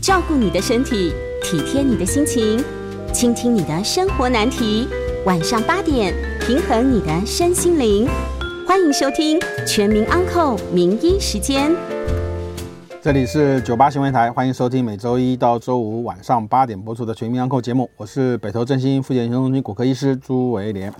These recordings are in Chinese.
照顾你的身体，体贴你的心情，倾听你的生活难题。晚上八点，平衡你的身心灵。欢迎收听《全民安扣名医时间》。这里是九八新闻台，欢迎收听每周一到周五晚上八点播出的《全民安扣》节目。我是北投振兴复健中心骨科医师朱维廉。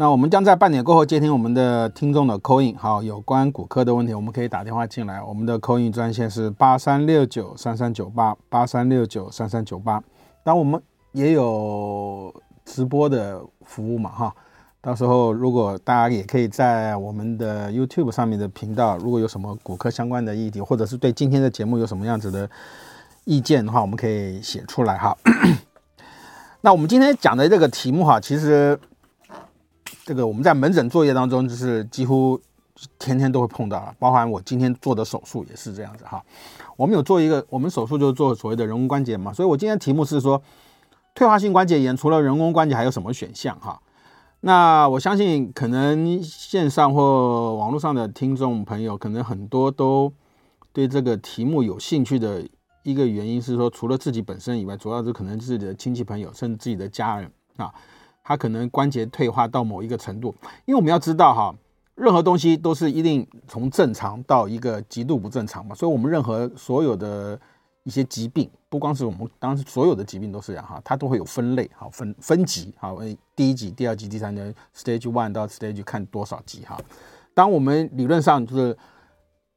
那我们将在半点过后接听我们的听众的 call in，好，有关骨科的问题，我们可以打电话进来。我们的 call in 专线是八三六九三三九八八三六九三三九八。当我们也有直播的服务嘛，哈，到时候如果大家也可以在我们的 YouTube 上面的频道，如果有什么骨科相关的议题，或者是对今天的节目有什么样子的意见的话，我们可以写出来哈。那我们今天讲的这个题目哈，其实。这个我们在门诊作业当中，就是几乎天天都会碰到了，包含我今天做的手术也是这样子哈。我们有做一个，我们手术就是做所谓的人工关节嘛，所以我今天题目是说，退化性关节炎除了人工关节还有什么选项哈？那我相信可能线上或网络上的听众朋友，可能很多都对这个题目有兴趣的一个原因是说，除了自己本身以外，主要是可能自己的亲戚朋友，甚至自己的家人啊。他可能关节退化到某一个程度，因为我们要知道哈，任何东西都是一定从正常到一个极度不正常嘛，所以我们任何所有的一些疾病，不光是我们，当时所有的疾病都是这样哈，它都会有分类，好分分级，好，第一级、第二级、第三级，stage one 到 stage 看多少级哈。当我们理论上就是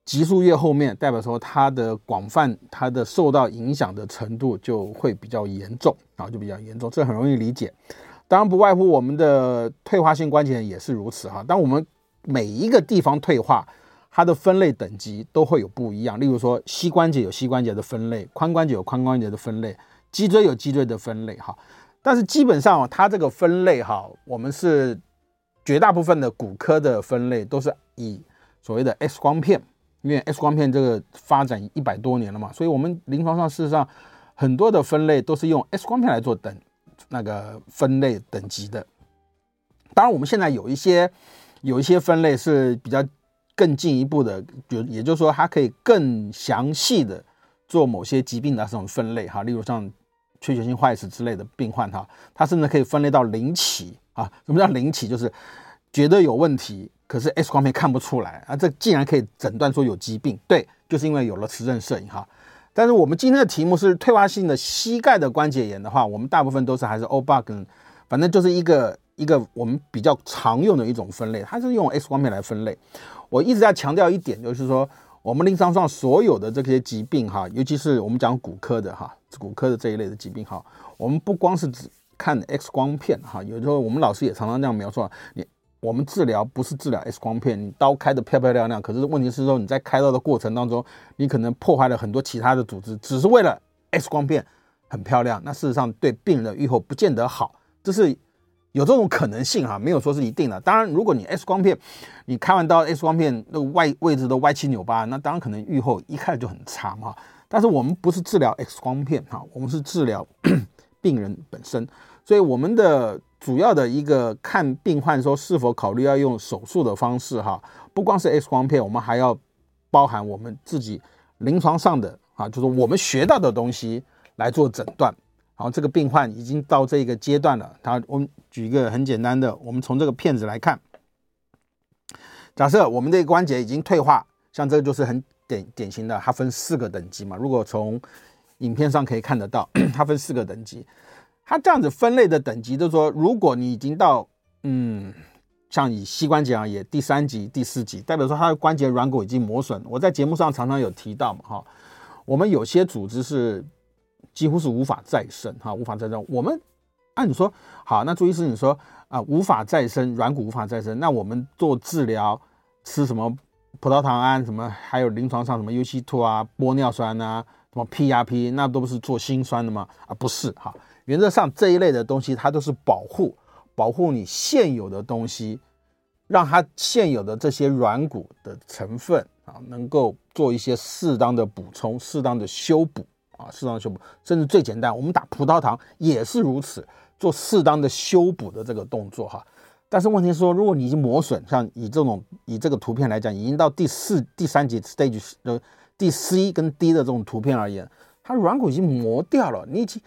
级数越后面，代表说它的广泛、它的受到影响的程度就会比较严重啊，就比较严重，这很容易理解。当然不外乎我们的退化性关节炎也是如此哈。当我们每一个地方退化，它的分类等级都会有不一样。例如说，膝关节有膝关节的分类，髋关节有髋关节的分类，脊椎有脊椎的分类哈。但是基本上它这个分类哈，我们是绝大部分的骨科的分类都是以所谓的 X 光片，因为 X 光片这个发展一百多年了嘛，所以我们临床上事实上很多的分类都是用 X 光片来做等。那个分类等级的，当然我们现在有一些有一些分类是比较更进一步的，就也就是说它可以更详细的做某些疾病的这种分类哈，例如像缺血性坏死之类的病患哈，它甚至可以分类到零期啊。什么叫零期？就是觉得有问题，可是 X 光片看不出来啊，这竟然可以诊断说有疾病，对，就是因为有了磁振摄影哈。但是我们今天的题目是退化性的膝盖的关节炎的话，我们大部分都是还是 O bug，，反正就是一个一个我们比较常用的一种分类，它是用 X 光片来分类。我一直在强调一点，就是说我们临床上所有的这些疾病哈，尤其是我们讲骨科的哈，骨科的这一类的疾病哈，我们不光是只看 X 光片哈，有时候我们老师也常常这样描述，你。我们治疗不是治疗 X 光片，你刀开得漂漂亮亮，可是问题是说你在开刀的过程当中，你可能破坏了很多其他的组织，只是为了 X 光片很漂亮，那事实上对病人的预后不见得好，这是有这种可能性哈，没有说是一定的。当然，如果你 X 光片你开完刀，X 光片那个外位置都歪七扭八，那当然可能预后一开始就很差嘛。但是我们不是治疗 X 光片哈，我们是治疗 病人本身，所以我们的。主要的一个看病患说是否考虑要用手术的方式哈，不光是 X 光片，我们还要包含我们自己临床上的啊，就是我们学到的东西来做诊断。好，这个病患已经到这个阶段了，他我们举一个很简单的，我们从这个片子来看，假设我们这个关节已经退化，像这个就是很典典型的，它分四个等级嘛。如果从影片上可以看得到，它分四个等级。它这样子分类的等级，就是说，如果你已经到，嗯，像以膝关节而言，第三级、第四级，代表说它的关节软骨已经磨损。我在节目上常常有提到嘛，哈，我们有些组织是几乎是无法再生，哈，无法再生。我们按你说，好，那朱医师你说啊，无法再生，软骨无法再生，那我们做治疗吃什么葡萄糖胺，什么还有临床上什么 UC2 啊、玻尿酸啊、什么 PRP，那都不是做心酸的吗？啊，不是，哈。原则上这一类的东西，它都是保护，保护你现有的东西，让它现有的这些软骨的成分啊，能够做一些适当的补充、适当的修补啊，适当的修补，甚至最简单，我们打葡萄糖也是如此，做适当的修补的这个动作哈。但是问题是说，如果你已经磨损，像以这种以这个图片来讲，已经到第四、第三级 stage 的第 C 跟 D 的这种图片而言。它软骨已经磨掉了，你已经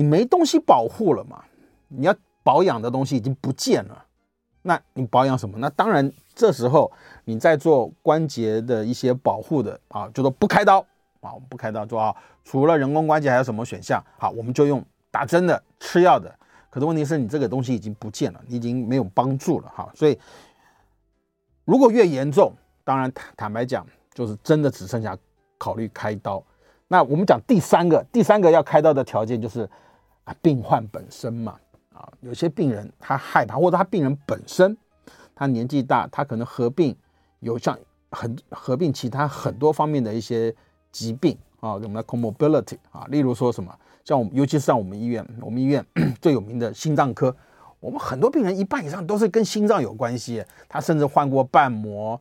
你没东西保护了嘛，你要保养的东西已经不见了，那你保养什么？那当然这时候你在做关节的一些保护的啊，就说不开刀啊，我们不开刀做啊，除了人工关节还有什么选项？好，我们就用打针的、吃药的。可是问题是你这个东西已经不见了，你已经没有帮助了哈，所以如果越严重，当然坦坦白讲，就是真的只剩下考虑开刀。那我们讲第三个，第三个要开刀的条件就是病患本身嘛，啊，有些病人他害怕，或者他病人本身他年纪大，他可能合并有像很合并其他很多方面的一些疾病啊，我们的 comorbidity 啊，例如说什么。像我们，尤其是像我们医院，我们医院 最有名的心脏科，我们很多病人一半以上都是跟心脏有关系。他甚至换过瓣膜，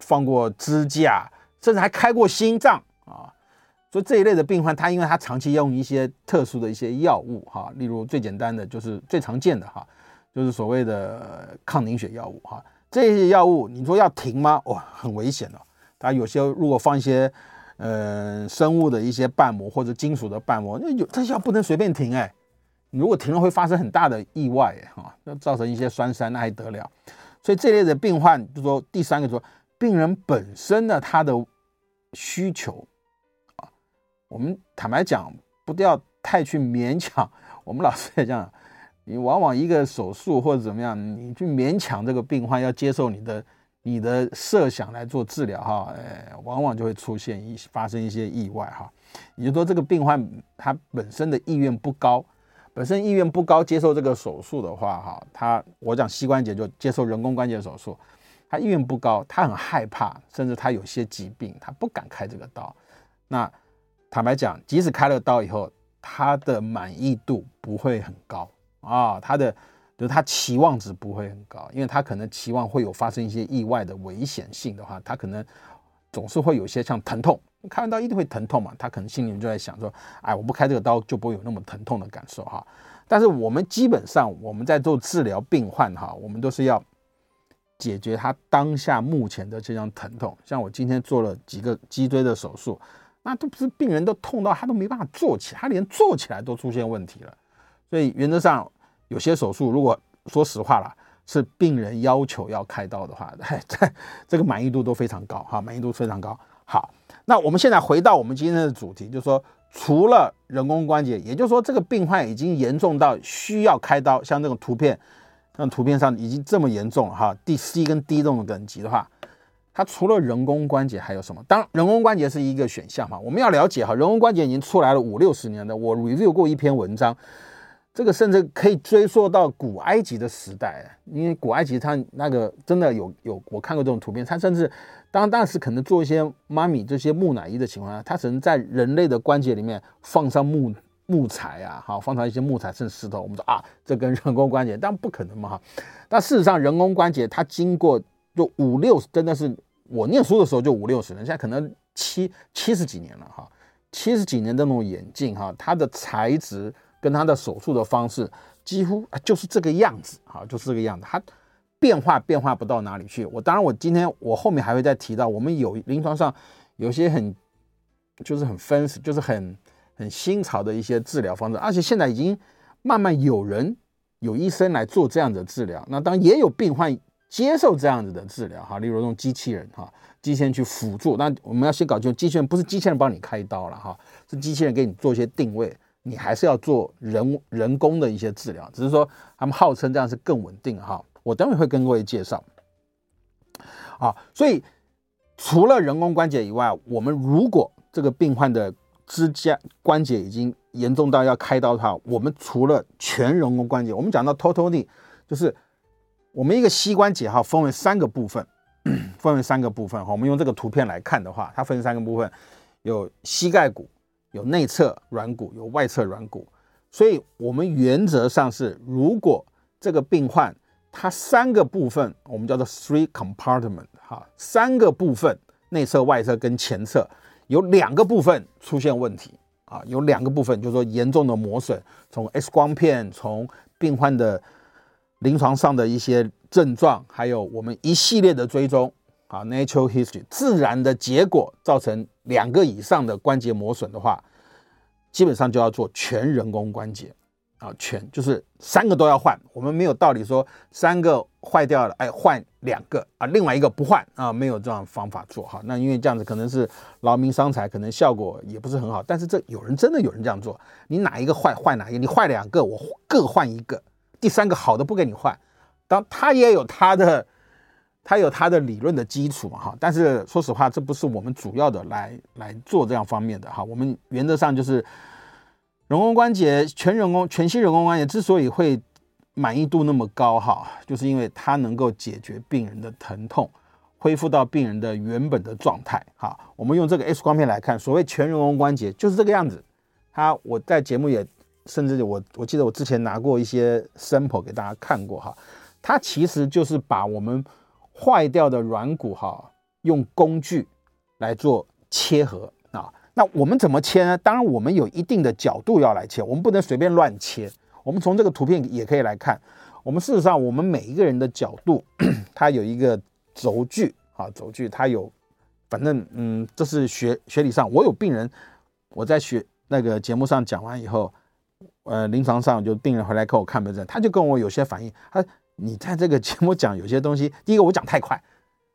放过支架，甚至还开过心脏。所以这一类的病患，他因为他长期用一些特殊的一些药物哈，例如最简单的就是最常见的哈，就是所谓的抗凝血药物哈。这些药物你说要停吗？哇，很危险哦。他有些如果放一些。呃，生物的一些瓣膜或者金属的瓣膜，那有这药不能随便停哎，如果停了会发生很大的意外哈，那造成一些栓塞那还得了？所以这类的病患，就说第三个说，病人本身的他的需求，我们坦白讲，不要太去勉强。我们老师也这样，你往往一个手术或者怎么样，你去勉强这个病患要接受你的。你的设想来做治疗哈，呃，往往就会出现一发生一些意外哈。也就是说，这个病患他本身的意愿不高，本身意愿不高，接受这个手术的话哈，他我讲膝关节就接受人工关节手术，他意愿不高，他很害怕，甚至他有些疾病，他不敢开这个刀。那坦白讲，即使开了刀以后，他的满意度不会很高啊，他的。就是他期望值不会很高，因为他可能期望会有发生一些意外的危险性的话，他可能总是会有些像疼痛，开完刀一定会疼痛嘛，他可能心里面就在想说，哎，我不开这个刀就不会有那么疼痛的感受哈。但是我们基本上我们在做治疗病患哈，我们都是要解决他当下目前的这张疼痛。像我今天做了几个脊椎的手术，那都不是病人都痛到他都没办法坐起，他连坐起来都出现问题了。所以原则上。有些手术，如果说实话了，是病人要求要开刀的话，这这个满意度都非常高哈，满意度非常高。好，那我们现在回到我们今天的主题，就是说，除了人工关节，也就是说，这个病患已经严重到需要开刀，像这种图片，像图片上已经这么严重了哈，第 C 跟 D 这种等级的话，它除了人工关节还有什么？当然，人工关节是一个选项嘛，我们要了解哈，人工关节已经出来了五六十年了，我 review 过一篇文章。这个甚至可以追溯到古埃及的时代，因为古埃及它那个真的有有我看过这种图片，它甚至当当时可能做一些妈咪这些木乃伊的情况下，它只能在人类的关节里面放上木木材啊，好放上一些木材甚至石头，我们说啊，这跟人工关节，但不可能嘛哈。但事实上，人工关节它经过就五六，真的是我念书的时候就五六十年，现在可能七七十几年了哈，七十几年的那种眼镜哈，它的材质。跟它的手术的方式几乎就是这个样子，哈，就是这个样子，它变化变化不到哪里去。我当然，我今天我后面还会再提到，我们有临床上有些很就是很 fancy，就是很很新潮的一些治疗方式，而且现在已经慢慢有人有医生来做这样的治疗。那当也有病患接受这样子的治疗，哈，例如用机器人，哈，机器人去辅助。那我们要先搞清楚，机器人不是机器人帮你开刀了，哈，是机器人给你做一些定位。你还是要做人人工的一些治疗，只是说他们号称这样是更稳定哈。我等会会跟各位介绍。啊，所以除了人工关节以外，我们如果这个病患的支架关节已经严重到要开刀的话，我们除了全人工关节，我们讲到 total knee，就是我们一个膝关节哈，分为三个部分，分为三个部分哈。我们用这个图片来看的话，它分三个部分，有膝盖骨。有内侧软骨，有外侧软骨，所以我们原则上是，如果这个病患他三个部分，我们叫做 three compartment 哈，三个部分，内侧、外侧跟前侧有两个部分出现问题啊，有两个部分就是说严重的磨损，从 X 光片，从病患的临床上的一些症状，还有我们一系列的追踪。啊，natural history 自然的结果造成两个以上的关节磨损的话，基本上就要做全人工关节。啊，全就是三个都要换，我们没有道理说三个坏掉了，哎，换两个啊，另外一个不换啊，没有这样方法做哈。那因为这样子可能是劳民伤财，可能效果也不是很好。但是这有人真的有人这样做，你哪一个坏换哪一个，你坏两个我各换一个，第三个好的不给你换。当他也有他的，他有他的理论的基础嘛哈。但是说实话，这不是我们主要的来来做这样方面的哈。我们原则上就是。人工关节全人工全新人工关节之所以会满意度那么高哈，就是因为它能够解决病人的疼痛，恢复到病人的原本的状态哈。我们用这个 X 光片来看，所谓全人工关节就是这个样子。它我在节目也甚至我我记得我之前拿过一些 sample 给大家看过哈，它其实就是把我们坏掉的软骨哈用工具来做切合啊。那我们怎么切呢？当然，我们有一定的角度要来切，我们不能随便乱切。我们从这个图片也可以来看，我们事实上，我们每一个人的角度，它有一个轴距啊，轴距它有，反正嗯，这是学学理上。我有病人，我在学那个节目上讲完以后，呃，临床上就病人回来跟我看门诊，他就跟我有些反应，他你在这个节目讲有些东西，第一个我讲太快。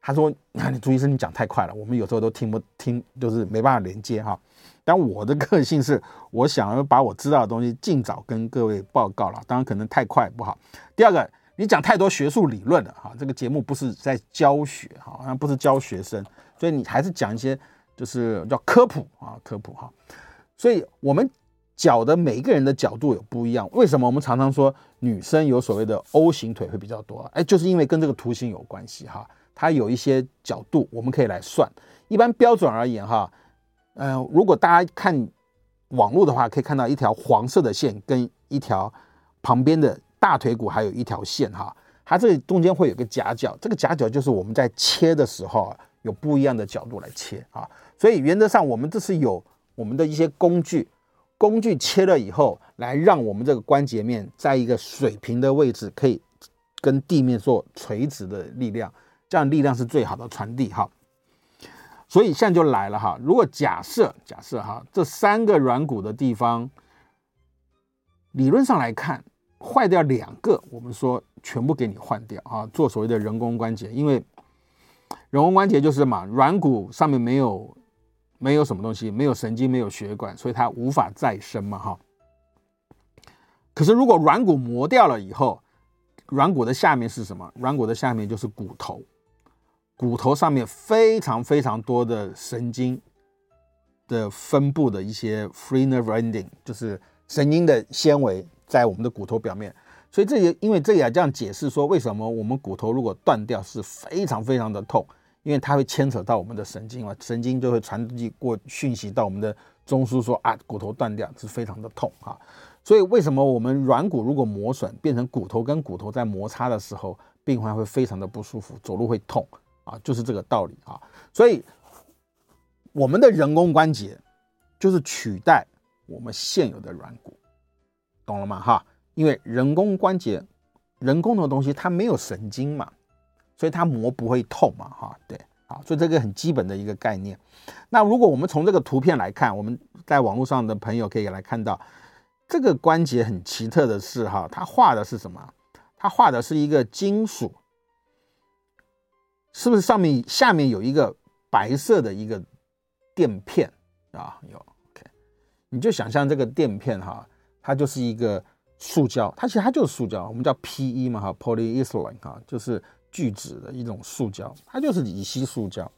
他说：“你看，你朱医生，你讲太快了，我们有时候都听不听，就是没办法连接哈。但我的个性是，我想要把我知道的东西尽早跟各位报告了。当然，可能太快不好。第二个，你讲太多学术理论了哈，这个节目不是在教学哈，好像不是教学生，所以你还是讲一些就是叫科普啊，科普哈。所以我们脚的每个人的角度有不一样。为什么我们常常说女生有所谓的 O 型腿会比较多？哎，就是因为跟这个图形有关系哈。”它有一些角度，我们可以来算。一般标准而言，哈，呃，如果大家看网络的话，可以看到一条黄色的线跟一条旁边的大腿骨还有一条线，哈，它这里中间会有个夹角，这个夹角就是我们在切的时候啊，有不一样的角度来切啊。所以原则上，我们这是有我们的一些工具，工具切了以后，来让我们这个关节面在一个水平的位置，可以跟地面做垂直的力量。这样力量是最好的传递哈，所以现在就来了哈。如果假设假设哈，这三个软骨的地方，理论上来看坏掉两个，我们说全部给你换掉啊，做所谓的人工关节，因为人工关节就是嘛，软骨上面没有没有什么东西，没有神经，没有血管，所以它无法再生嘛哈。可是如果软骨磨掉了以后，软骨的下面是什么？软骨的下面就是骨头。骨头上面非常非常多的神经的分布的一些 free nerve ending，就是神经的纤维在我们的骨头表面，所以这也因为这也这样解释说，为什么我们骨头如果断掉是非常非常的痛，因为它会牵扯到我们的神经嘛，神经就会传递过讯息到我们的中枢说啊，骨头断掉是非常的痛啊，所以为什么我们软骨如果磨损变成骨头跟骨头在摩擦的时候，病患会非常的不舒服，走路会痛。啊，就是这个道理啊，所以我们的人工关节就是取代我们现有的软骨，懂了吗？哈，因为人工关节，人工的东西它没有神经嘛，所以它磨不会痛嘛，哈，对，啊，所以这个很基本的一个概念。那如果我们从这个图片来看，我们在网络上的朋友可以来看到，这个关节很奇特的是，哈，它画的是什么？它画的是一个金属。是不是上面下面有一个白色的一个垫片啊？有，OK，你就想象这个垫片哈，它就是一个塑胶，它其实它就是塑胶，我们叫 PE 嘛哈，polyethylene 哈，就是聚酯的一种塑胶，它就是乙烯塑胶。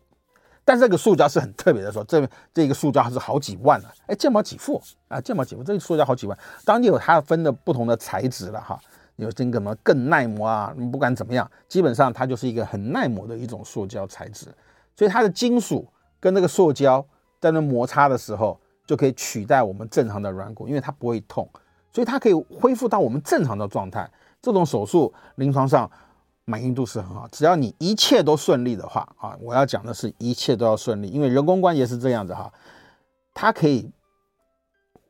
但是这个塑胶是很特别的说，这这个塑胶还是好几万呢，哎，健保给付啊，健保给付，这个塑胶好几万，当然有它分的不同的材质了哈。有这个什么更耐磨啊？不管怎么样，基本上它就是一个很耐磨的一种塑胶材质，所以它的金属跟那个塑胶在那摩擦的时候，就可以取代我们正常的软骨，因为它不会痛，所以它可以恢复到我们正常的状态。这种手术临床上满意度是很好，只要你一切都顺利的话啊，我要讲的是一切都要顺利，因为人工关节是这样子哈，它可以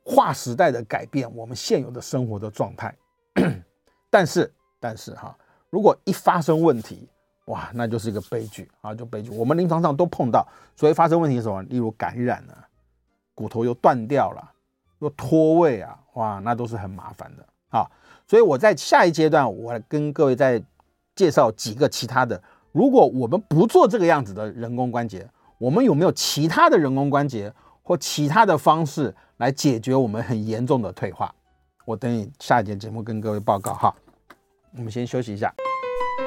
划时代的改变我们现有的生活的状态。但是，但是哈，如果一发生问题，哇，那就是一个悲剧啊，就悲剧。我们临床上都碰到，所以发生问题是什么？例如感染了，骨头又断掉了，又脱位啊，哇，那都是很麻烦的啊。所以我在下一阶段，我跟各位再介绍几个其他的。如果我们不做这个样子的人工关节，我们有没有其他的人工关节或其他的方式来解决我们很严重的退化？我等你下一节节目跟各位报告哈。我们先休息一下。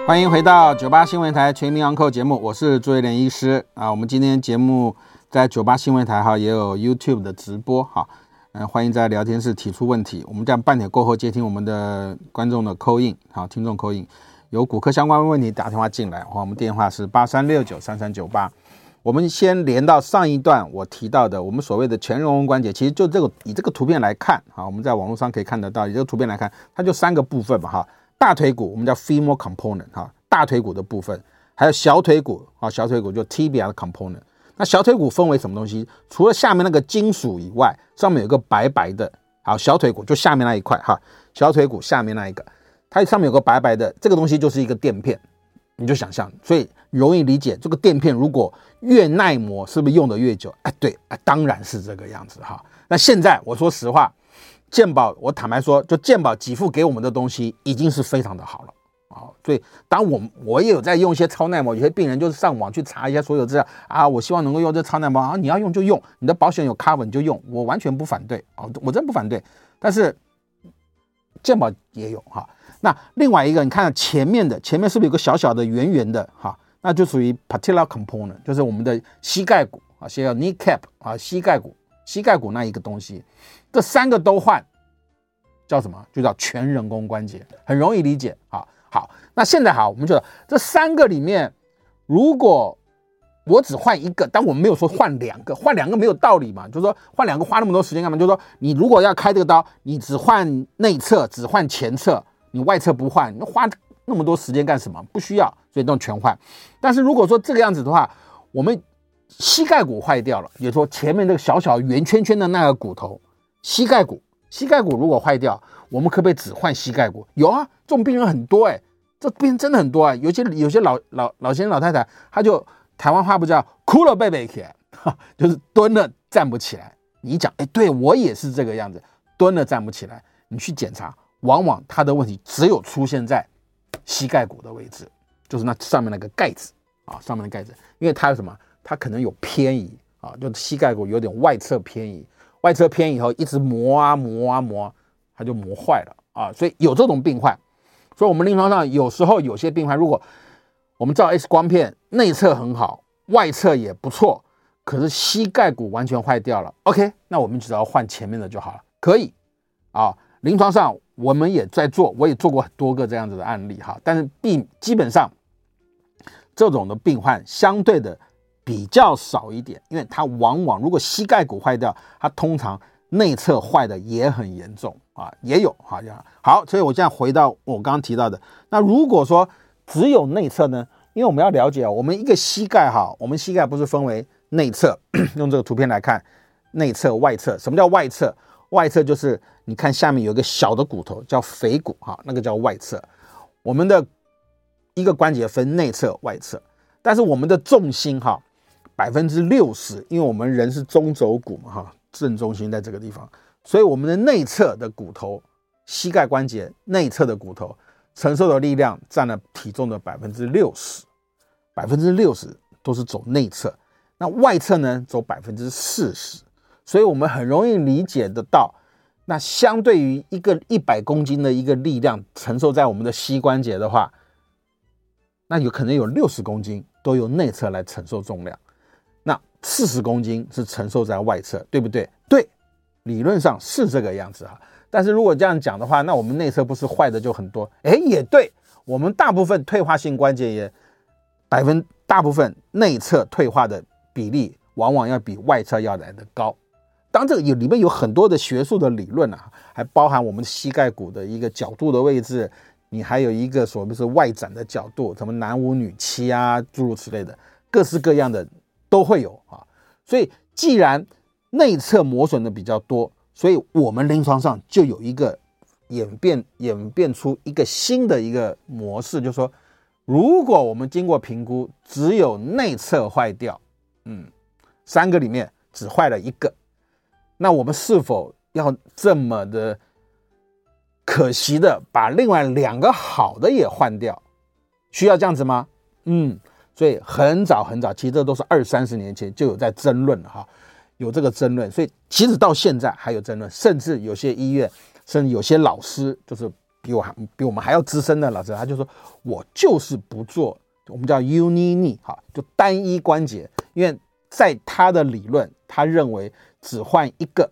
欢迎回到九八新闻台全民昂扣节目，我是朱威廉医师啊。我们今天节目在九八新闻台哈也有 YouTube 的直播哈。嗯，欢迎在聊天室提出问题。我们这样半点过后接听我们的观众的 call in，好，听众 call in，有骨科相关问题打电话进来，我们电话是八三六九三三九八。我们先连到上一段我提到的，我们所谓的全人工关节，其实就这个以这个图片来看，哈，我们在网络上可以看得到，以这个图片来看，它就三个部分嘛，哈，大腿骨我们叫 femur component，哈，大腿骨的部分，还有小腿骨，啊，小腿骨就 tibia 的 component。那小腿骨分为什么东西？除了下面那个金属以外，上面有个白白的。好，小腿骨就下面那一块哈，小腿骨下面那一个，它上面有个白白的，这个东西就是一个垫片，你就想象，所以容易理解。这个垫片如果越耐磨，是不是用得越久？哎，对，哎，当然是这个样子哈。那现在我说实话，健保，我坦白说，就健保给付给我们的东西已经是非常的好了。啊，所以当我我也有在用一些超耐磨，有些病人就是上网去查一下所有资料啊，我希望能够用这超耐磨啊，你要用就用，你的保险有 cover 你就用，我完全不反对啊，我真不反对。但是健保也有哈，那另外一个你看前面的，前面是不是有个小小的圆圆的哈？那就属于 patellar component，就是我们的膝盖骨啊，先要 knee cap 啊，膝盖骨，膝盖骨那一个东西，这三个都换叫什么？就叫全人工关节，很容易理解啊。好，那现在好，我们觉得这三个里面，如果我只换一个，但我们没有说换两个，换两个没有道理嘛，就是说换两个花那么多时间干嘛？就是说你如果要开这个刀，你只换内侧，只换前侧，你外侧不换，你花那么多时间干什么？不需要，所以都全换。但是如果说这个样子的话，我们膝盖骨坏掉了，也就是说前面那个小小圆圈圈的那个骨头，膝盖骨，膝盖骨如果坏掉。我们可不可以只换膝盖骨？有啊，这种病人很多哎、这病人真的很多啊。有些有些老老老先生老太太，他就台湾话不叫哭了背背起来，哈，就是蹲了站不起来。你讲，哎，对我也是这个样子，蹲了站不起来。你去检查，往往他的问题只有出现在膝盖骨的位置，就是那上面那个盖子啊，上面的盖子，因为它有什么？它可能有偏移啊，就膝盖骨有点外侧偏移，外侧偏移以后一直磨啊磨啊磨。它就磨坏了啊，所以有这种病患，所以我们临床上有时候有些病患，如果我们照 X 光片，内侧很好，外侧也不错，可是膝盖骨完全坏掉了，OK，那我们只要换前面的就好了，可以啊。临床上我们也在做，我也做过很多个这样子的案例哈，但是病基本上这种的病患相对的比较少一点，因为它往往如果膝盖骨坏掉，它通常。内侧坏的也很严重啊，也有好像好，所以我现在回到我刚刚提到的，那如果说只有内侧呢？因为我们要了解啊，我们一个膝盖哈，我们膝盖不是分为内侧，用这个图片来看，内侧、外侧。什么叫外侧？外侧就是你看下面有一个小的骨头叫腓骨哈，那个叫外侧。我们的一个关节分内侧、外侧，但是我们的重心哈，百分之六十，因为我们人是中轴骨嘛哈。正中心在这个地方，所以我们的内侧的骨头，膝盖关节内侧的骨头承受的力量占了体重的百分之六十，百分之六十都是走内侧，那外侧呢走百分之四十，所以我们很容易理解得到，那相对于一个一百公斤的一个力量承受在我们的膝关节的话，那有可能有六十公斤都由内侧来承受重量。那四十公斤是承受在外侧，对不对？对，理论上是这个样子哈。但是如果这样讲的话，那我们内侧不是坏的就很多？哎，也对，我们大部分退化性关节炎，百分大部分内侧退化的比例，往往要比外侧要来得高。当这个有里面有很多的学术的理论啊，还包含我们膝盖骨的一个角度的位置，你还有一个所谓是外展的角度，什么男五女七啊，诸如此类的，各式各样的。都会有啊，所以既然内侧磨损的比较多，所以我们临床上就有一个演变演变出一个新的一个模式，就是说，如果我们经过评估只有内侧坏掉，嗯，三个里面只坏了一个，那我们是否要这么的可惜的把另外两个好的也换掉？需要这样子吗？嗯，所以很早很早，其实这都是二三十年前就有在争论了哈，有这个争论，所以其实到现在还有争论，甚至有些医院，甚至有些老师，就是比我还比我们还要资深的老师，他就说我就是不做，我们叫 uni knee 哈，就单一关节，因为在他的理论，他认为只换一个，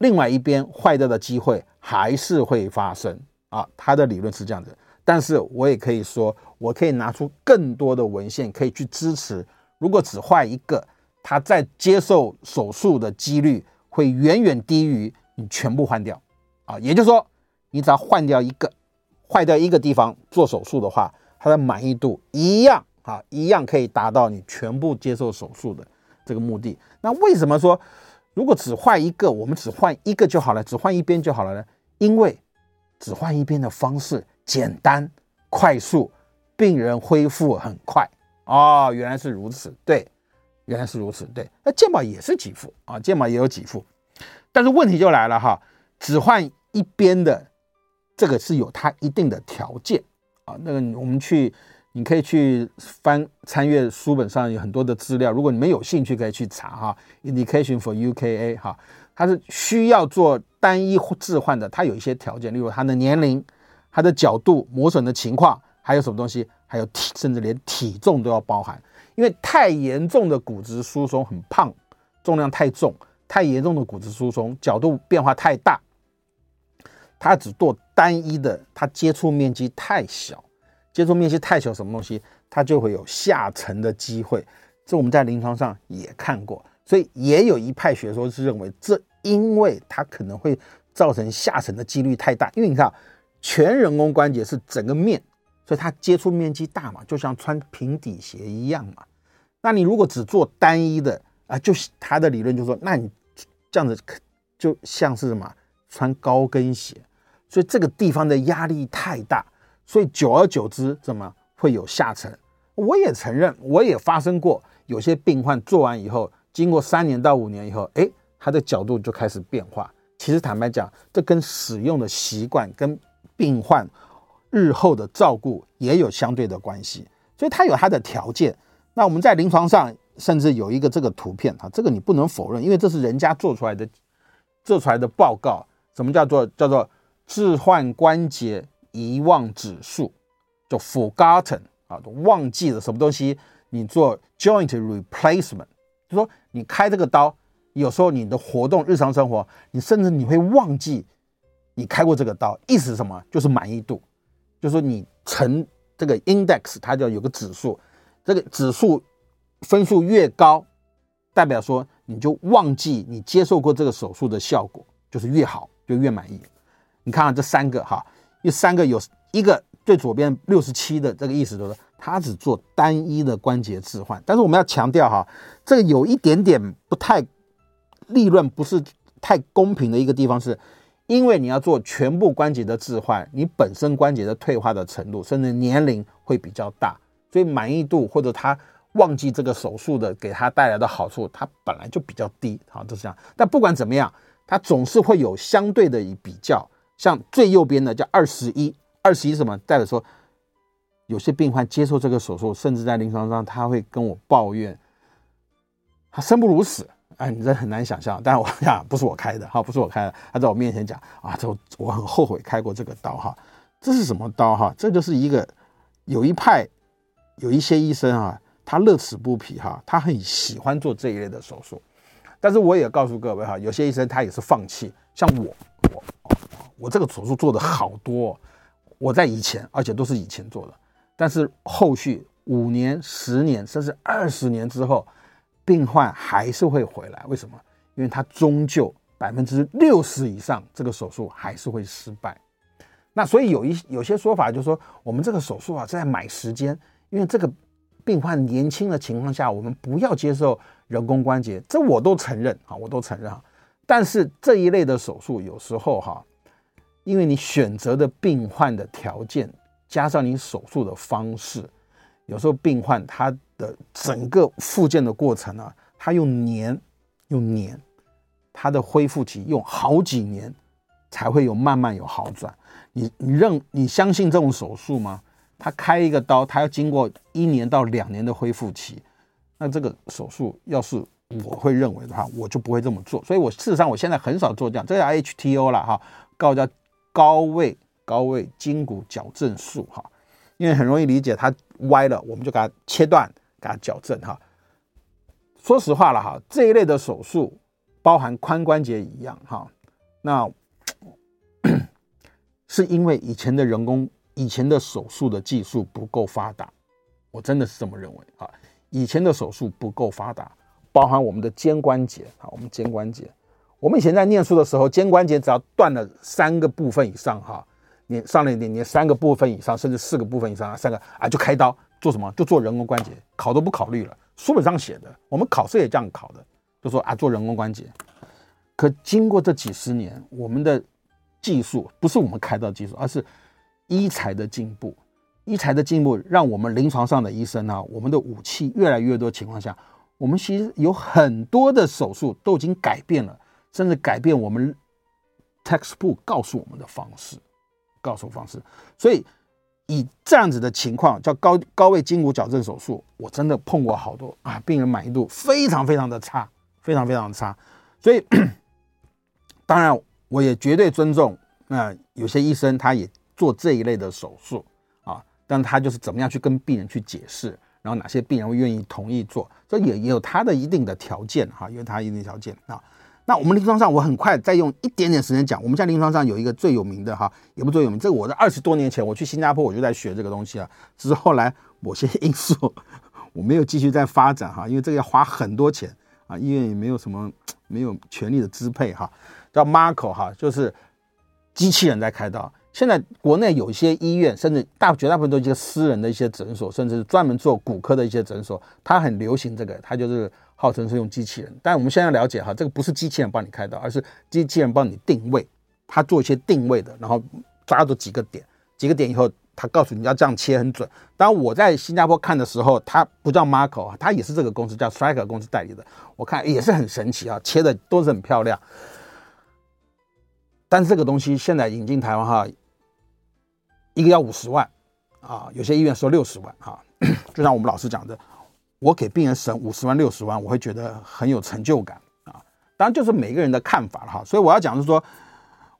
另外一边坏掉的机会还是会发生啊，他的理论是这样子。但是我也可以说，我可以拿出更多的文献可以去支持。如果只换一个，他在接受手术的几率会远远低于你全部换掉啊。也就是说，你只要换掉一个，坏掉一个地方做手术的话，它的满意度一样啊，一样可以达到你全部接受手术的这个目的。那为什么说如果只换一个，我们只换一个就好了，只换一边就好了呢？因为只换一边的方式。简单快速，病人恢复很快哦，原来是如此，对，原来是如此，对。那健保也是给付啊，健保也有给付，但是问题就来了哈，只换一边的这个是有它一定的条件啊。那个我们去，你可以去翻参阅书本上有很多的资料，如果你们有兴趣可以去查哈。Indication for UKA 哈，它是需要做单一置换的，它有一些条件，例如它的年龄。它的角度磨损的情况，还有什么东西？还有体，甚至连体重都要包含。因为太严重的骨质疏松，很胖，重量太重，太严重的骨质疏松，角度变化太大，它只做单一的，它接触面积太小，接触面积太小，什么东西？它就会有下沉的机会。这我们在临床上也看过，所以也有一派学说是认为，这因为它可能会造成下沉的几率太大，因为你看。全人工关节是整个面，所以它接触面积大嘛，就像穿平底鞋一样嘛。那你如果只做单一的啊，就是他的理论就说，那你这样子就像是什么穿高跟鞋，所以这个地方的压力太大，所以久而久之怎么会有下沉？我也承认，我也发生过，有些病患做完以后，经过三年到五年以后，哎，他的角度就开始变化。其实坦白讲，这跟使用的习惯跟病患日后的照顾也有相对的关系，所以它有它的条件。那我们在临床上甚至有一个这个图片啊，这个你不能否认，因为这是人家做出来的做出来的报告。什么叫做叫做置换关节遗忘指数？就 forgotten 啊，忘记了什么东西？你做 joint replacement，就说你开这个刀，有时候你的活动日常生活，你甚至你会忘记。你开过这个刀，意思是什么？就是满意度，就说你乘这个 index，它就有个指数，这个指数分数越高，代表说你就忘记你接受过这个手术的效果，就是越好，就越满意。你看看这三个哈，这三个有一个最左边六十七的这个意思，就是它只做单一的关节置换，但是我们要强调哈，这个有一点点不太利润不是太公平的一个地方是。因为你要做全部关节的置换，你本身关节的退化的程度，甚至年龄会比较大，所以满意度或者他忘记这个手术的给他带来的好处，他本来就比较低。好，就是这样。但不管怎么样，他总是会有相对的一比较。像最右边的叫二十一，二十一什么？代表说有些病患接受这个手术，甚至在临床上他会跟我抱怨，他生不如死。哎，你这很难想象，但是我 想不是我开的哈，不是我开的。他在我面前讲啊，这我很后悔开过这个刀哈。这是什么刀哈？这就是一个有一派有一些医生啊，他乐此不疲哈，他很喜欢做这一类的手术。但是我也告诉各位哈，有些医生他也是放弃。像我，我我这个手术做的好多，我在以前，而且都是以前做的，但是后续五年、十年甚至二十年之后。病患还是会回来，为什么？因为他终究百分之六十以上这个手术还是会失败。那所以有一有些说法就是说，我们这个手术啊在买时间，因为这个病患年轻的情况下，我们不要接受人工关节，这我都承认啊，我都承认啊。但是这一类的手术有时候哈，因为你选择的病患的条件，加上你手术的方式，有时候病患他。的整个复健的过程呢，他用年，用年，它的恢复期用好几年才会有慢慢有好转。你你认你相信这种手术吗？他开一个刀，他要经过一年到两年的恢复期，那这个手术要是我会认为的话，我就不会这么做。所以我事实上我现在很少做这样，这叫 HTO 了哈，高叫高位高位筋骨矫正术哈，因为很容易理解，它歪了我们就给它切断，给它矫正哈。说实话了哈，这一类的手术包含髋关节一样哈，那 是因为以前的人工。以前的手术的技术不够发达，我真的是这么认为啊。以前的手术不够发达，包含我们的肩关节啊，我们肩关节，我们以前在念书的时候，肩关节只要断了三个部分以上哈，你上了一点，你三个部分以上，甚至四个部分以上，三个啊就开刀做什么？就做人工关节，考都不考虑了，书本上写的，我们考试也这样考的，就说啊做人工关节。可经过这几十年，我们的技术不是我们开刀技术，而是医材的进步，医材的进步，让我们临床上的医生啊，我们的武器越来越多情况下，我们其实有很多的手术都已经改变了，甚至改变我们 textbook 告诉我们的方式，告诉方式。所以以这样子的情况叫高高位筋骨矫正手术，我真的碰过好多啊，病人满意度非常非常的差，非常非常的差。所以 当然我也绝对尊重，那、有些医生他也。做这一类的手术啊，但他就是怎么样去跟病人去解释，然后哪些病人会愿意同意做，这也也有他的一定的条件哈，有他一定条件啊。那我们临床上，我很快再用一点点时间讲，我们现在临床上有一个最有名的哈，也不最有名，这个我在二十多年前我去新加坡我就在学这个东西啊，只是后来某些因素我没有继续再发展哈，因为这个要花很多钱啊，医院也没有什么没有权力的支配哈，叫 Mako 哈，就是机器人在开刀。现在国内有一些医院，甚至大绝大部分都是一些私人的一些诊所，甚至是专门做骨科的一些诊所，它很流行这个，它就是号称是用机器人。但我们现在了解哈，这个不是机器人帮你开刀，而是机器人帮你定位，它做一些定位的，然后抓住几个点，几个点以后，它告诉你要这样切很准。当我在新加坡看的时候，它不叫 Marco 啊，它也是这个公司叫 Stryker 公司代理的，我看也是很神奇啊，切的都是很漂亮。但是这个东西现在引进台湾哈，一个要五十万，啊，有些医院说六十万哈，就像我们老师讲的，我给病人省五十万六十万，我会觉得很有成就感啊。当然就是每个人的看法了哈。所以我要讲的是说，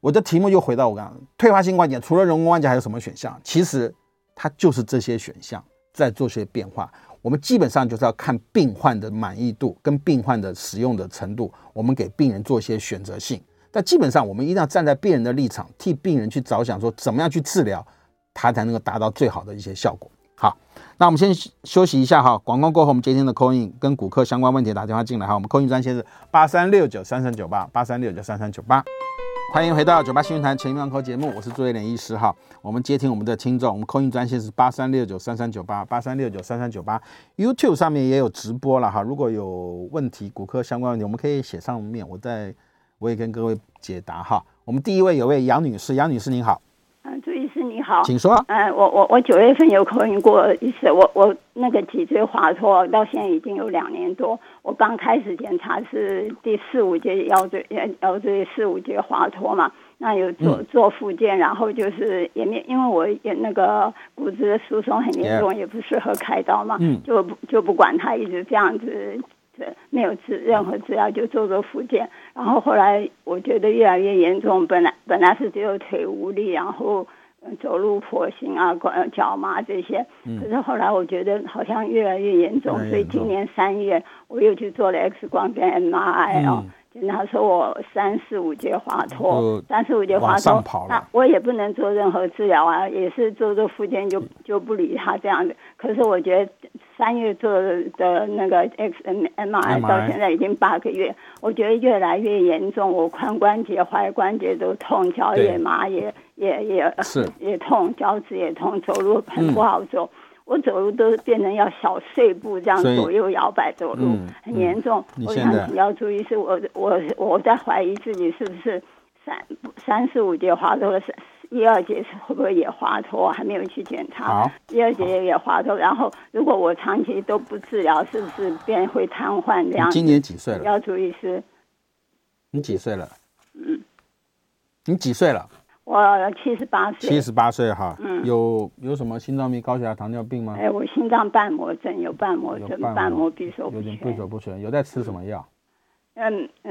我的题目又回到我刚刚，退化性关节除了人工关节还有什么选项？其实它就是这些选项在做些变化。我们基本上就是要看病患的满意度跟病患的使用的程度，我们给病人做一些选择性。但基本上，我们一定要站在病人的立场，替病人去着想，说怎么样去治疗，他才能够达到最好的一些效果。好，那我们先休息一下哈，广告过后，我们接听的 call in 跟骨科相关问题打电话进来哈，我们 call in 专线是八三六九三三九八八三六九三三九八，欢迎回到九八新闻台全民安扣节目，我是朱威廉医师哈，我们接听我们的听众，我们 call in 专线是八三六九三三九八八三六九三三九八，YouTube 上面也有直播了哈，如果有问题骨科相关问题，我们可以写上面，我在。我也跟各位解答哈。我们第一位有位杨女士，杨女士您好。师你好，请说。嗯，我我我九月份有口音过一次，我我那个脊椎滑脱到现在已经有两年多。我刚开始检查是第四五节腰椎腰椎四五节滑脱嘛，那有做做复健，然后就是也没因为我也那个骨质的疏松很严重，也不适合开刀嘛，嗯，就不就不管它，一直这样子。没有治任何治疗，就做做复健，然后后来我觉得越来越严重，本来本来是只有腿无力，然后走路跛行啊，脚麻这些，可是后来我觉得好像越来越严重，所以今年三月我又去做了 X 光跟 MRI 哦。他说我三四五节滑脱，三四五节滑脱，那我也不能做任何治疗啊，也是做做复健就就不理他这样的。可是我觉得三月做的那个 X M M I 到现在已经八个月，我觉得越来越严重，我髋关节、踝关节都痛，脚也麻，也也也也痛，脚趾也痛，走路很不好走。我走路都变成要小碎步这样左右摇摆走路，嗯、很严重。嗯、我想请教朱医师，我我我在怀疑自己是不是三三四五节滑脱了，一二节会不会也滑脱？还没有去检查。好，一二节也滑脱。然后如果我长期都不治疗，是不是变会瘫痪这样？今年几岁了？要注意是，你几岁了？嗯，你几岁了？我七十八岁。七十八岁哈，嗯，有有什么心脏病、高血压、糖尿病吗？哎，我心脏瓣膜症，有瓣膜症，瓣膜闭锁不全，有点闭锁不全。有在吃什么药？嗯，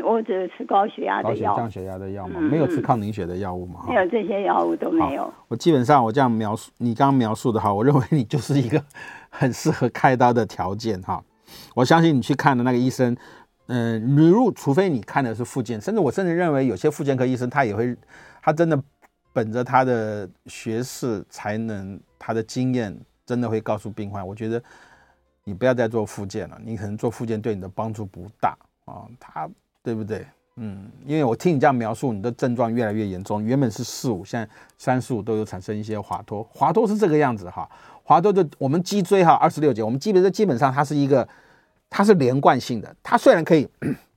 我只是吃高血压的药，降血压的药吗？没有吃抗凝血的药物吗？没有，这些药物都没有。我基本上我这样描述，你刚刚描述的哈，我认为你就是一个很适合开刀的条件哈。我相信你去看的那个医生，嗯，你如除非你看的是附件，甚至我甚至认为有些附件科医生他也会，他真的。本着他的学识、才能、他的经验，真的会告诉病患，我觉得你不要再做附件了，你可能做附件对你的帮助不大啊。他对不对？嗯，因为我听你这样描述，你的症状越来越严重，原本是四五，现在三四五都有产生一些滑脱。滑脱是这个样子哈，滑脱的我们脊椎哈，二十六节，我们基本上基本上它是一个，它是连贯性的，它虽然可以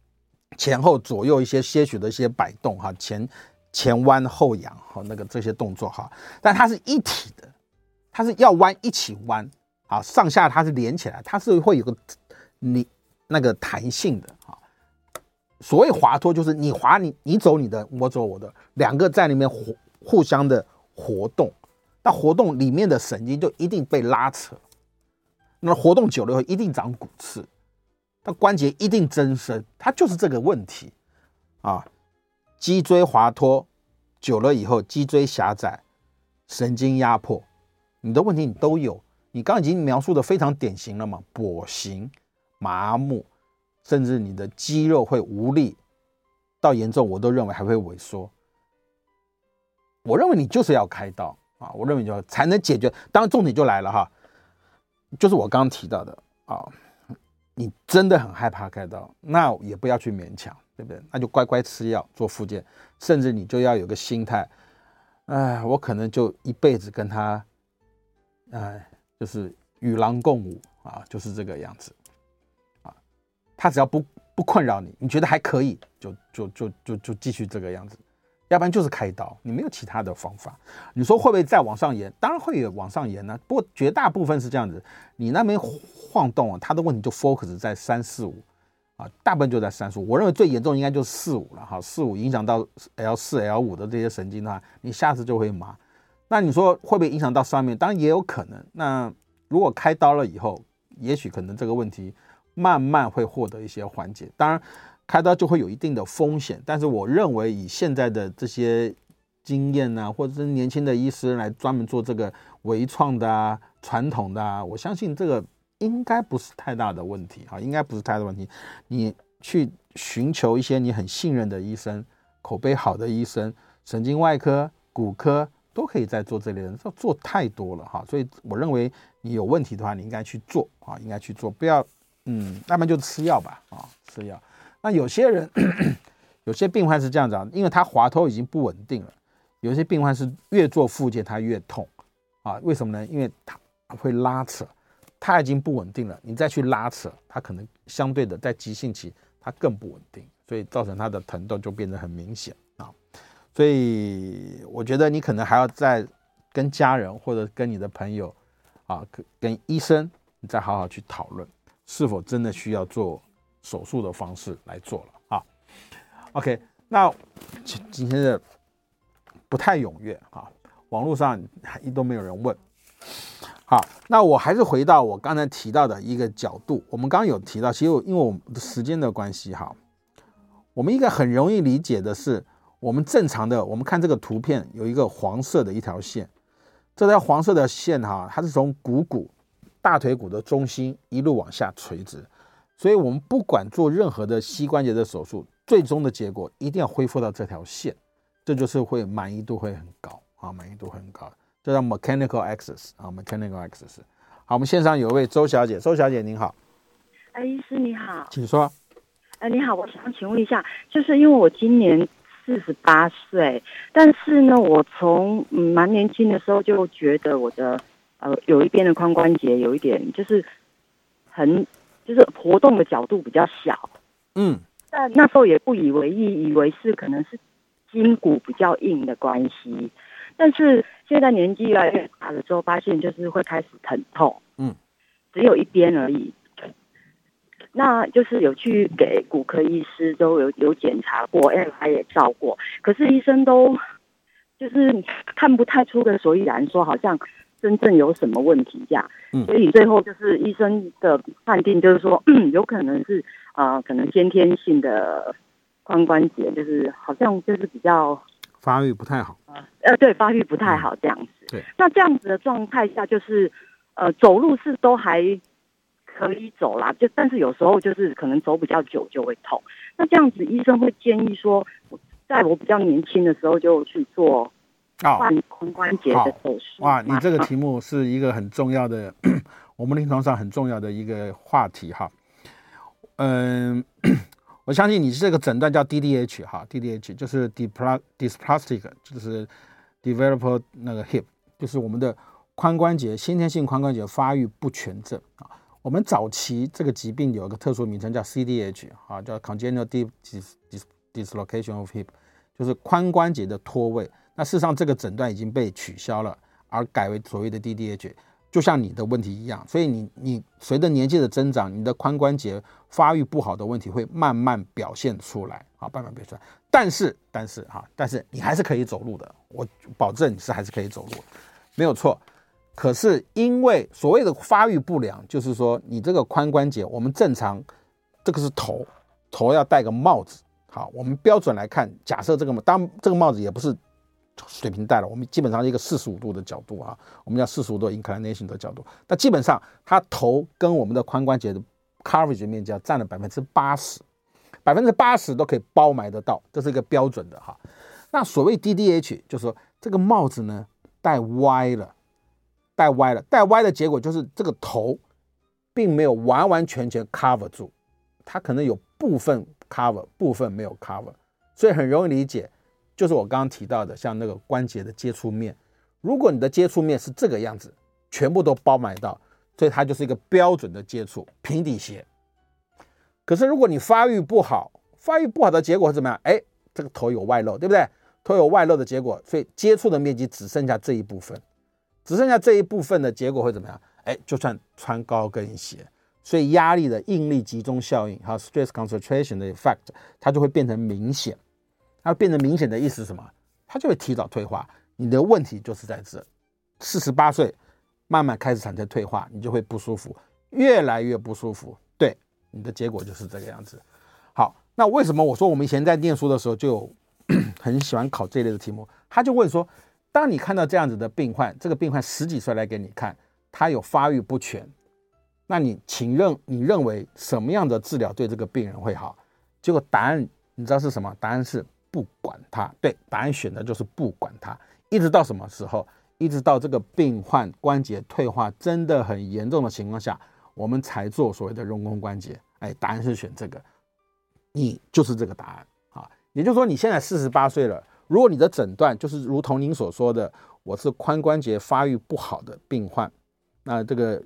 前后左右一些些许的一些摆动哈，前。前弯后仰，哈，那个这些动作哈，但它是一体的，它是要弯一起弯，啊，上下它是连起来，它是会有个你那个弹性的。所谓滑脱就是你滑你你走你的，我走我的，两个在里面互互相的活动，那活动里面的神经就一定被拉扯，那活动久了以后一定长骨刺，那关节一定增生，它就是这个问题啊。脊椎滑脱久了以后，脊椎狭窄，神经压迫，你的问题你都有。你刚刚已经描述的非常典型了嘛？跛行、麻木，甚至你的肌肉会无力，到严重我都认为还会萎缩。我认为你就是要开刀啊！我认为就才能解决。当然重点就来了哈，就是我刚刚提到的啊，你真的很害怕开刀，那也不要去勉强。对不对？那就乖乖吃药做复健，甚至你就要有个心态，哎，我可能就一辈子跟他，哎，就是与狼共舞啊，就是这个样子，他只要不不困扰你，你觉得还可以，就就就就就继续这个样子，要不然就是开刀，你没有其他的方法。你说会不会再往上延？当然会往上延呢，不过绝大部分是这样子，你那边晃动啊，他的问题就 focus 在三四五。啊，大部分就在三十五，我认为最严重应该就是四五了哈，四五影响到 L 四 L 五的这些神经的话，你下次就会麻。那你说会不会影响到上面？当然也有可能。那如果开刀了以后，也许可能这个问题慢慢会获得一些缓解。当然，开刀就会有一定的风险，但是我认为以现在的这些经验啊，或者是年轻的医师来专门做这个微创的啊、传统的啊，我相信这个。应该不是太大的问题啊，应该不是太大的问题。你去寻求一些你很信任的医生，口碑好的医生，神经外科、骨科都可以在做这类的，做做太多了哈。所以我认为你有问题的话，你应该去做啊，应该去做，不要嗯，要不然就吃药吧啊，吃药。那有些人，有些病患是这样子啊，因为他滑脱已经不稳定了，有些病患是越做复健他越痛啊，为什么呢？因为他会拉扯。他已经不稳定了，你再去拉扯，他可能相对的在急性期他更不稳定，所以造成他的疼痛就变得很明显啊。所以我觉得你可能还要再跟家人或者跟你的朋友啊，跟医生你再好好去讨论，是否真的需要做手术的方式来做了啊。OK，那今天的不太踊跃啊，网络上一都没有人问。好，那我还是回到我刚才提到的一个角度。我们刚刚有提到，其实因为我们的时间的关系，哈，我们应该很容易理解的是，我们正常的，我们看这个图片有一个黄色的一条线，这条黄色的线哈，它是从股骨、大腿骨的中心一路往下垂直，所以我们不管做任何的膝关节的手术，最终的结果一定要恢复到这条线，这就是会满意度会很高啊，满意度很高。这叫 mechanical access 啊，mechanical access。好，我们线上有一位周小姐，周小姐您好。哎，医师你好，请说。哎，你好，我想请问一下，就是因为我今年四十八岁，但是呢，我从嗯蛮年轻的时候就觉得我的呃有一边的髋关节有一点就是很就是活动的角度比较小，嗯，但那时候也不以为意，以为是可能是筋骨比较硬的关系。但是现在年纪越来越大了之后，发现就是会开始疼痛，嗯，只有一边而已。那就是有去给骨科医师都有有检查过，MRI 也照过，可是医生都就是看不太出个所以然，说好像真正有什么问题这样。嗯，所以最后就是医生的判定就是说，嗯，有可能是啊、呃，可能先天性的髋关节，就是好像就是比较发育不太好。呃，对，发育不太好这样子。那这样子的状态下，就是呃，走路是都还可以走啦，就但是有时候就是可能走比较久就会痛。那这样子，医生会建议说，在我比较年轻的时候就去做换髋关节的手术。哇，你这个题目是一个很重要的，我们临床上很重要的一个话题哈。嗯。我相信你这个诊断叫 DDH 哈，DDH 就是 dysplastic，就是 develop 那个 hip，就是我们的髋关节先天性髋关节发育不全症啊。我们早期这个疾病有一个特殊名称叫 CDH 啊，叫 congenital deep dislocation of hip，就是髋关节的脱位。那事实上这个诊断已经被取消了，而改为所谓的 DDH。就像你的问题一样，所以你你随着年纪的增长，你的髋关节发育不好的问题会慢慢表现出来，啊，慢慢表现出来。但是但是哈，但是你还是可以走路的，我保证你是还是可以走路，没有错。可是因为所谓的发育不良，就是说你这个髋关节，我们正常这个是头，头要戴个帽子，好，我们标准来看，假设这个当这个帽子也不是。水平戴了，我们基本上一个四十五度的角度啊，我们叫四十五度 inclination 的角度。那基本上，它头跟我们的髋关节的 coverage 面积要占了百分之八十，百分之八十都可以包埋得到，这是一个标准的哈。那所谓 DDH，就是说这个帽子呢戴歪了，戴歪了，戴歪的结果就是这个头并没有完完全全 cover 住，它可能有部分 cover，部分没有 cover，所以很容易理解。就是我刚刚提到的，像那个关节的接触面，如果你的接触面是这个样子，全部都包埋到，所以它就是一个标准的接触平底鞋。可是如果你发育不好，发育不好的结果是怎么样？哎，这个头有外露，对不对？头有外露的结果，所以接触的面积只剩下这一部分，只剩下这一部分的结果会怎么样？哎，就算穿高跟鞋，所以压力的应力集中效应，还有 stress concentration 的 effect，它就会变成明显。它变得明显的意思是什么？它就会提早退化。你的问题就是在这，四十八岁慢慢开始产生退化，你就会不舒服，越来越不舒服。对，你的结果就是这个样子。好，那为什么我说我们以前在念书的时候就 很喜欢考这类的题目？他就问说：当你看到这样子的病患，这个病患十几岁来给你看，他有发育不全，那你请认你认为什么样的治疗对这个病人会好？结果答案你知道是什么？答案是。不管它，对，答案选的就是不管它，一直到什么时候？一直到这个病患关节退化真的很严重的情况下，我们才做所谓的人工关节。哎，答案是选这个，你就是这个答案啊。也就是说，你现在四十八岁了，如果你的诊断就是如同您所说的，我是髋关节发育不好的病患，那这个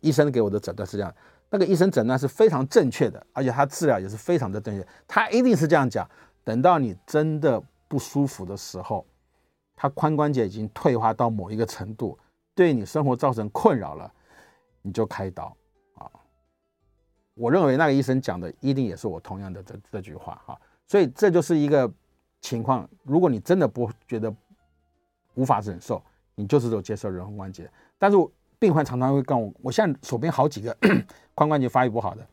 医生给我的诊断是这样，那个医生诊断是非常正确的，而且他治疗也是非常的正确，他一定是这样讲。等到你真的不舒服的时候，他髋关节已经退化到某一个程度，对你生活造成困扰了，你就开刀啊！我认为那个医生讲的一定也是我同样的这这句话哈，所以这就是一个情况。如果你真的不觉得无法忍受，你就是得接受人工关节。但是病患常常会告诉我，我现在手边好几个 髋关节发育不好的。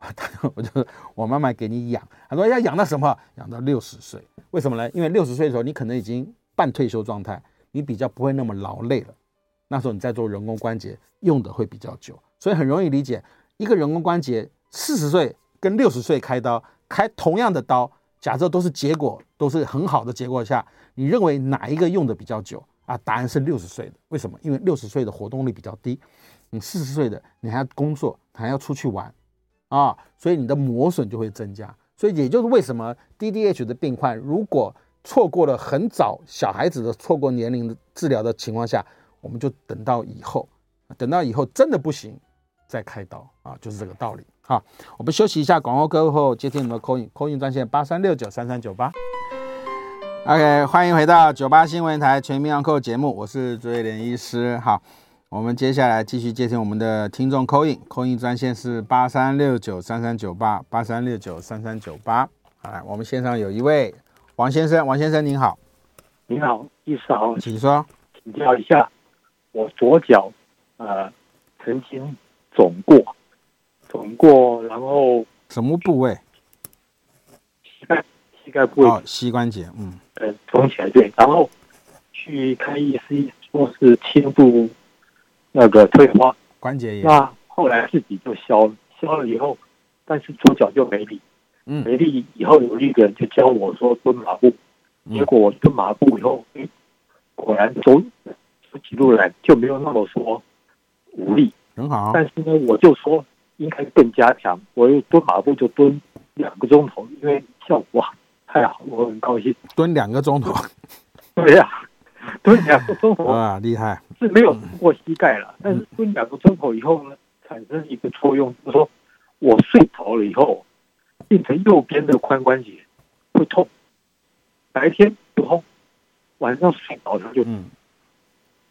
我就我慢慢给你养，他说要养到什么？养到六十岁？为什么呢？因为六十岁的时候你可能已经半退休状态，你比较不会那么劳累了。那时候你在做人工关节用的会比较久，所以很容易理解。一个人工关节四十岁跟六十岁开刀，开同样的刀，假设都是结果都是很好的结果下，你认为哪一个用的比较久啊？答案是六十岁的。为什么？因为六十岁的活动力比较低，你四十岁的你还要工作，还要出去玩。啊，所以你的磨损就会增加，所以也就是为什么 DDH 的病患如果错过了很早小孩子的错过年龄的治疗的情况下，我们就等到以后，等到以后真的不行再开刀啊，就是这个道理。好，我们休息一下，广告过后接听你们的 call in，call in 专线八三六九三三九八。OK，欢迎回到九八新闻台全民安扣节目，我是朱瑞莲医师。好。我们接下来继续接听我们的听众扣印，扣印专线是八三六九三三九八八三六九三三九八。来，我们线上有一位王先生，王先生您好，您好，医师好，请说，请教一下，我左脚呃曾经肿过，肿过，然后什么部位？膝盖，膝盖部位，哦，膝关节，嗯，呃，肿起来对，然后去看医师说是轻度那个退化关节炎，那后来自己就消了，消了以后，但是左脚就没力。嗯，没力以后有一个人就教我说蹲马步，结果我蹲马步以后，哎，果然走走起路来就没有那么说无力，很好。但是呢，我就说应该更加强，我又蹲马步就蹲两个钟头，因为效果太好，我很高兴。蹲两个钟头，对呀、啊，蹲两个钟头啊，厉害，是没有过膝盖了，但是蹲两个钟头以后呢，产生一个作用，就是说我睡着了以后。变成右边的髋关节会痛，白天不痛，晚上睡着它就。嗯，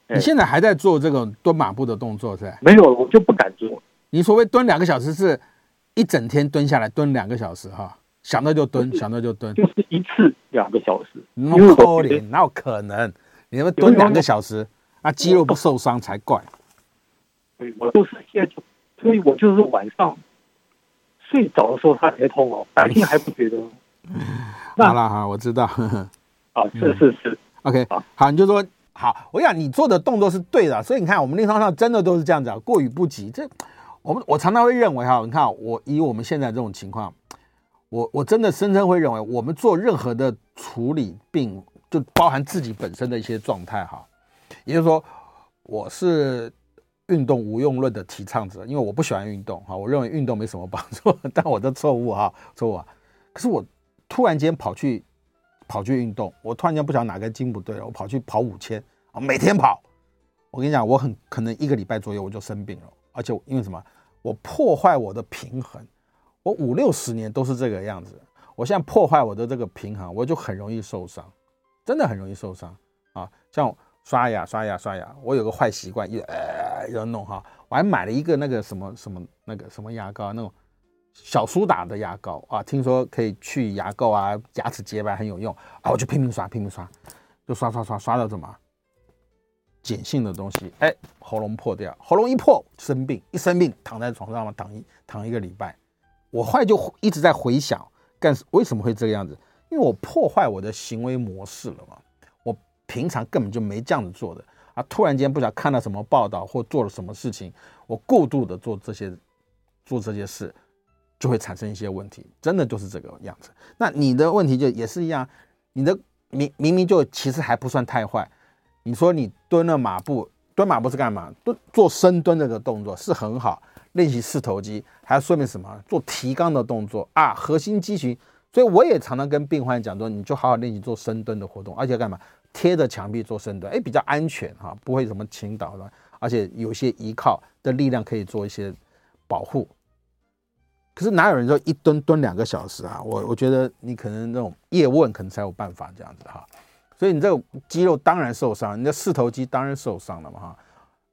你现在还在做这个蹲马步的动作是吧？没有，我就不敢做。你所谓蹲两个小时，是一整天蹲下来蹲两个小时哈？想到就蹲，想到就蹲，就是一次两个小时。那么可怜，哪有可能？你们蹲两个小时，那肌肉不受伤才怪。对，我就是现在就，所以我就是晚上。睡着的时候它才痛哦，白天还不觉得。好了好，我知道。啊，是是是，OK，好，好，你就说好。我想你做的动作是对的，所以你看我们临床上真的都是这样子啊，过于不及。这我们我常常会认为哈，你看我以我们现在这种情况，我我真的深深会认为，我们做任何的处理病，就包含自己本身的一些状态哈。也就是说，我是。运动无用论的提倡者，因为我不喜欢运动哈，我认为运动没什么帮助，但我的错误哈，错误啊！可是我突然间跑去跑去运动，我突然间不晓得哪根筋不对了，我跑去跑五千啊，每天跑，我跟你讲，我很可能一个礼拜左右我就生病了，而且因为什么？我破坏我的平衡，我五六十年都是这个样子，我现在破坏我的这个平衡，我就很容易受伤，真的很容易受伤啊！像刷牙刷牙刷牙，我有个坏习惯，一呃。要弄哈，我还买了一个那个什么什么那个什么牙膏，那种小苏打的牙膏啊，听说可以去牙垢啊，牙齿洁白很有用啊，我就拼命刷拼命刷，就刷刷刷刷到什么碱性的东西，哎，喉咙破掉，喉咙一破生病，一生病躺在床上嘛，躺一躺一个礼拜，我后来就一直在回想，干为什么会这个样子？因为我破坏我的行为模式了嘛，我平常根本就没这样子做的。啊！突然间不晓看到什么报道或做了什么事情，我过度的做这些做这些事，就会产生一些问题。真的就是这个样子。那你的问题就也是一样，你的明明明就其实还不算太坏。你说你蹲了马步，蹲马步是干嘛？蹲做深蹲这个动作是很好，练习四头肌，还要说明什么？做提肛的动作啊，核心肌群。所以我也常常跟病患讲说，你就好好练习做深蹲的活动，而且干嘛？贴着墙壁做深蹲，哎，比较安全哈，不会什么倾倒的，而且有些依靠的力量可以做一些保护。可是哪有人说一蹲蹲两个小时啊？我我觉得你可能那种叶问可能才有办法这样子哈。所以你这个肌肉当然受伤，你的四头肌当然受伤了嘛哈。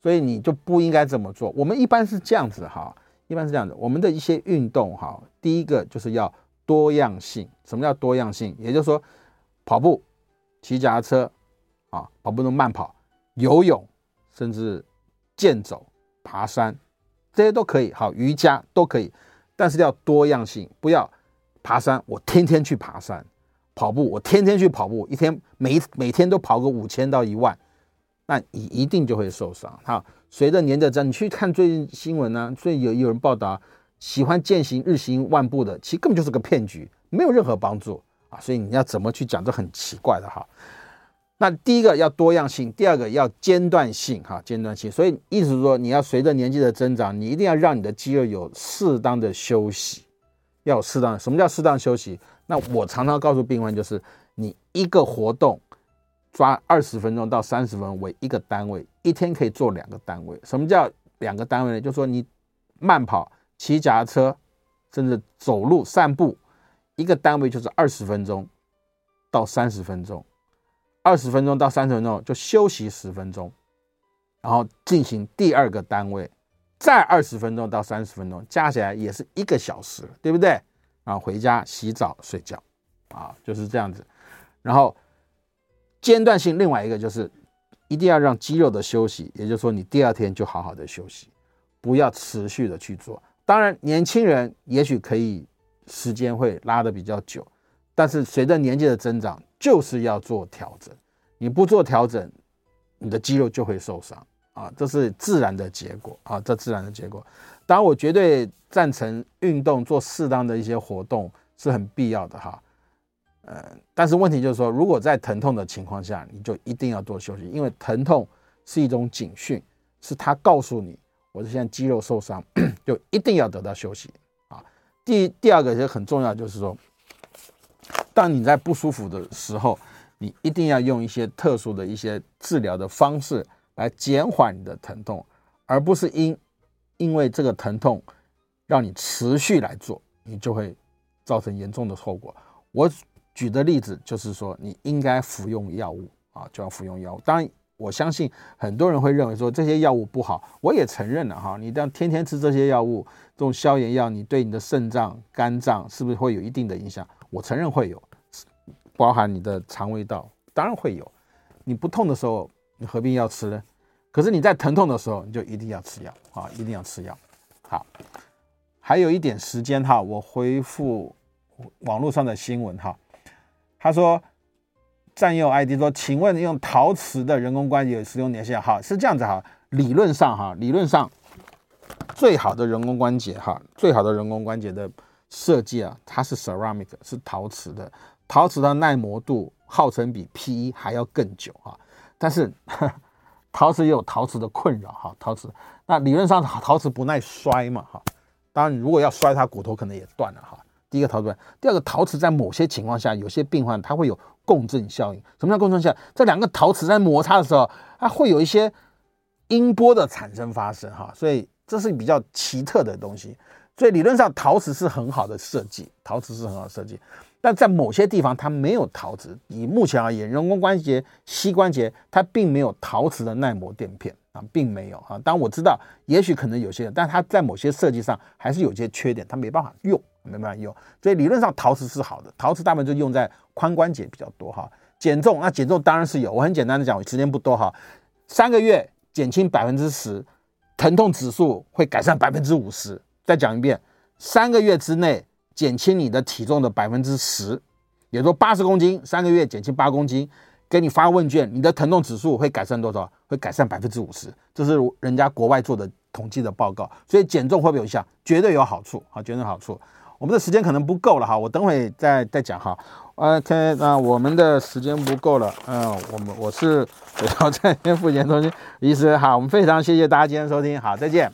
所以你就不应该这么做。我们一般是这样子哈，一般是这样子。我们的一些运动哈，第一个就是要多样性。什么叫多样性？也就是说跑步。骑脚踏车，啊，跑步能慢跑，游泳，甚至健走、爬山，这些都可以。好，瑜伽都可以，但是要多样性，不要爬山，我天天去爬山；跑步，我天天去跑步，一天每每天都跑个五千到一万，那你一定就会受伤。好，随着年的增，你去看最近新闻呢，最近有有人报道，喜欢践行日行万步的，其实根本就是个骗局，没有任何帮助。啊，所以你要怎么去讲，这很奇怪的哈。那第一个要多样性，第二个要间断性哈，间断性。所以意思是说，你要随着年纪的增长，你一定要让你的肌肉有适当的休息，要有适当。什么叫适当休息？那我常常告诉病患就是，你一个活动抓二十分钟到三十分为一个单位，一天可以做两个单位。什么叫两个单位呢？就是说你慢跑、骑脚踏车，甚至走路散步。一个单位就是二十分钟到三十分钟，二十分钟到三十分钟就休息十分钟，然后进行第二个单位，再二十分钟到三十分钟，加起来也是一个小时，对不对？然后回家洗澡睡觉，啊，就是这样子。然后间断性另外一个就是一定要让肌肉的休息，也就是说你第二天就好好的休息，不要持续的去做。当然，年轻人也许可以时间会拉得比较久，但是随着年纪的增长，就是要做调整。你不做调整，你的肌肉就会受伤啊，这是自然的结果啊，这自然的结果。当然，我绝对赞成运动，做适当的一些活动是很必要的哈。呃，但是问题就是说，如果在疼痛的情况下，你就一定要多休息，因为疼痛是一种警讯，是它告诉你。我是现在肌肉受伤，就一定要得到休息啊。第第二个也很重要，就是说，当你在不舒服的时候，你一定要用一些特殊的一些治疗的方式来减缓你的疼痛，而不是因因为这个疼痛让你持续来做，你就会造成严重的后果。我举的例子就是说，你应该服用药物啊，就要服用药物。当然。我相信很多人会认为说这些药物不好，我也承认了哈。你这样天天吃这些药物，这种消炎药，你对你的肾脏、肝脏是不是会有一定的影响？我承认会有，包含你的肠胃道，当然会有。你不痛的时候，你何必要吃呢？可是你在疼痛的时候，你就一定要吃药啊，一定要吃药。好，还有一点时间哈，我回复网络上的新闻哈，他说。占用 ID 说，请问用陶瓷的人工关节使用年限好？是这样子哈，理论上哈，理论上最好的人工关节哈，最好的人工关节的设计啊，它是 ceramic 是陶瓷的，陶瓷的耐磨度号称比 PE 还要更久哈，但是 陶瓷也有陶瓷的困扰哈，陶瓷那理论上陶瓷不耐摔嘛哈，当然如果要摔它骨头可能也断了哈。第一个陶瓷，第二个陶瓷在某些情况下，有些病患他会有。共振效应，什么叫共振效应？这两个陶瓷在摩擦的时候，它会有一些音波的产生发生，哈，所以这是比较奇特的东西。所以理论上陶瓷是很好的设计，陶瓷是很好的设计，但在某些地方它没有陶瓷。以目前而言，人工关节、膝关节它并没有陶瓷的耐磨垫片啊，并没有啊。当然我知道，也许可能有些人，但它在某些设计上还是有些缺点，它没办法用。没办法用，所以理论上陶瓷是好的。陶瓷大部分就用在髋关节比较多哈。减重，那减重当然是有。我很简单的讲，我时间不多哈。三个月减轻百分之十，疼痛指数会改善百分之五十。再讲一遍，三个月之内减轻你的体重的百分之十，也就是说八十公斤，三个月减轻八公斤，给你发问卷，你的疼痛指数会改善多少？会改善百分之五十。这是人家国外做的统计的报告。所以减重会不会有效？绝对有好处啊，绝对有好处。我们的时间可能不够了哈，我等会再再讲哈。OK，那我们的时间不够了，嗯，我们我是北朝在天复健中心医师，哈，我们非常谢谢大家今天收听，好，再见。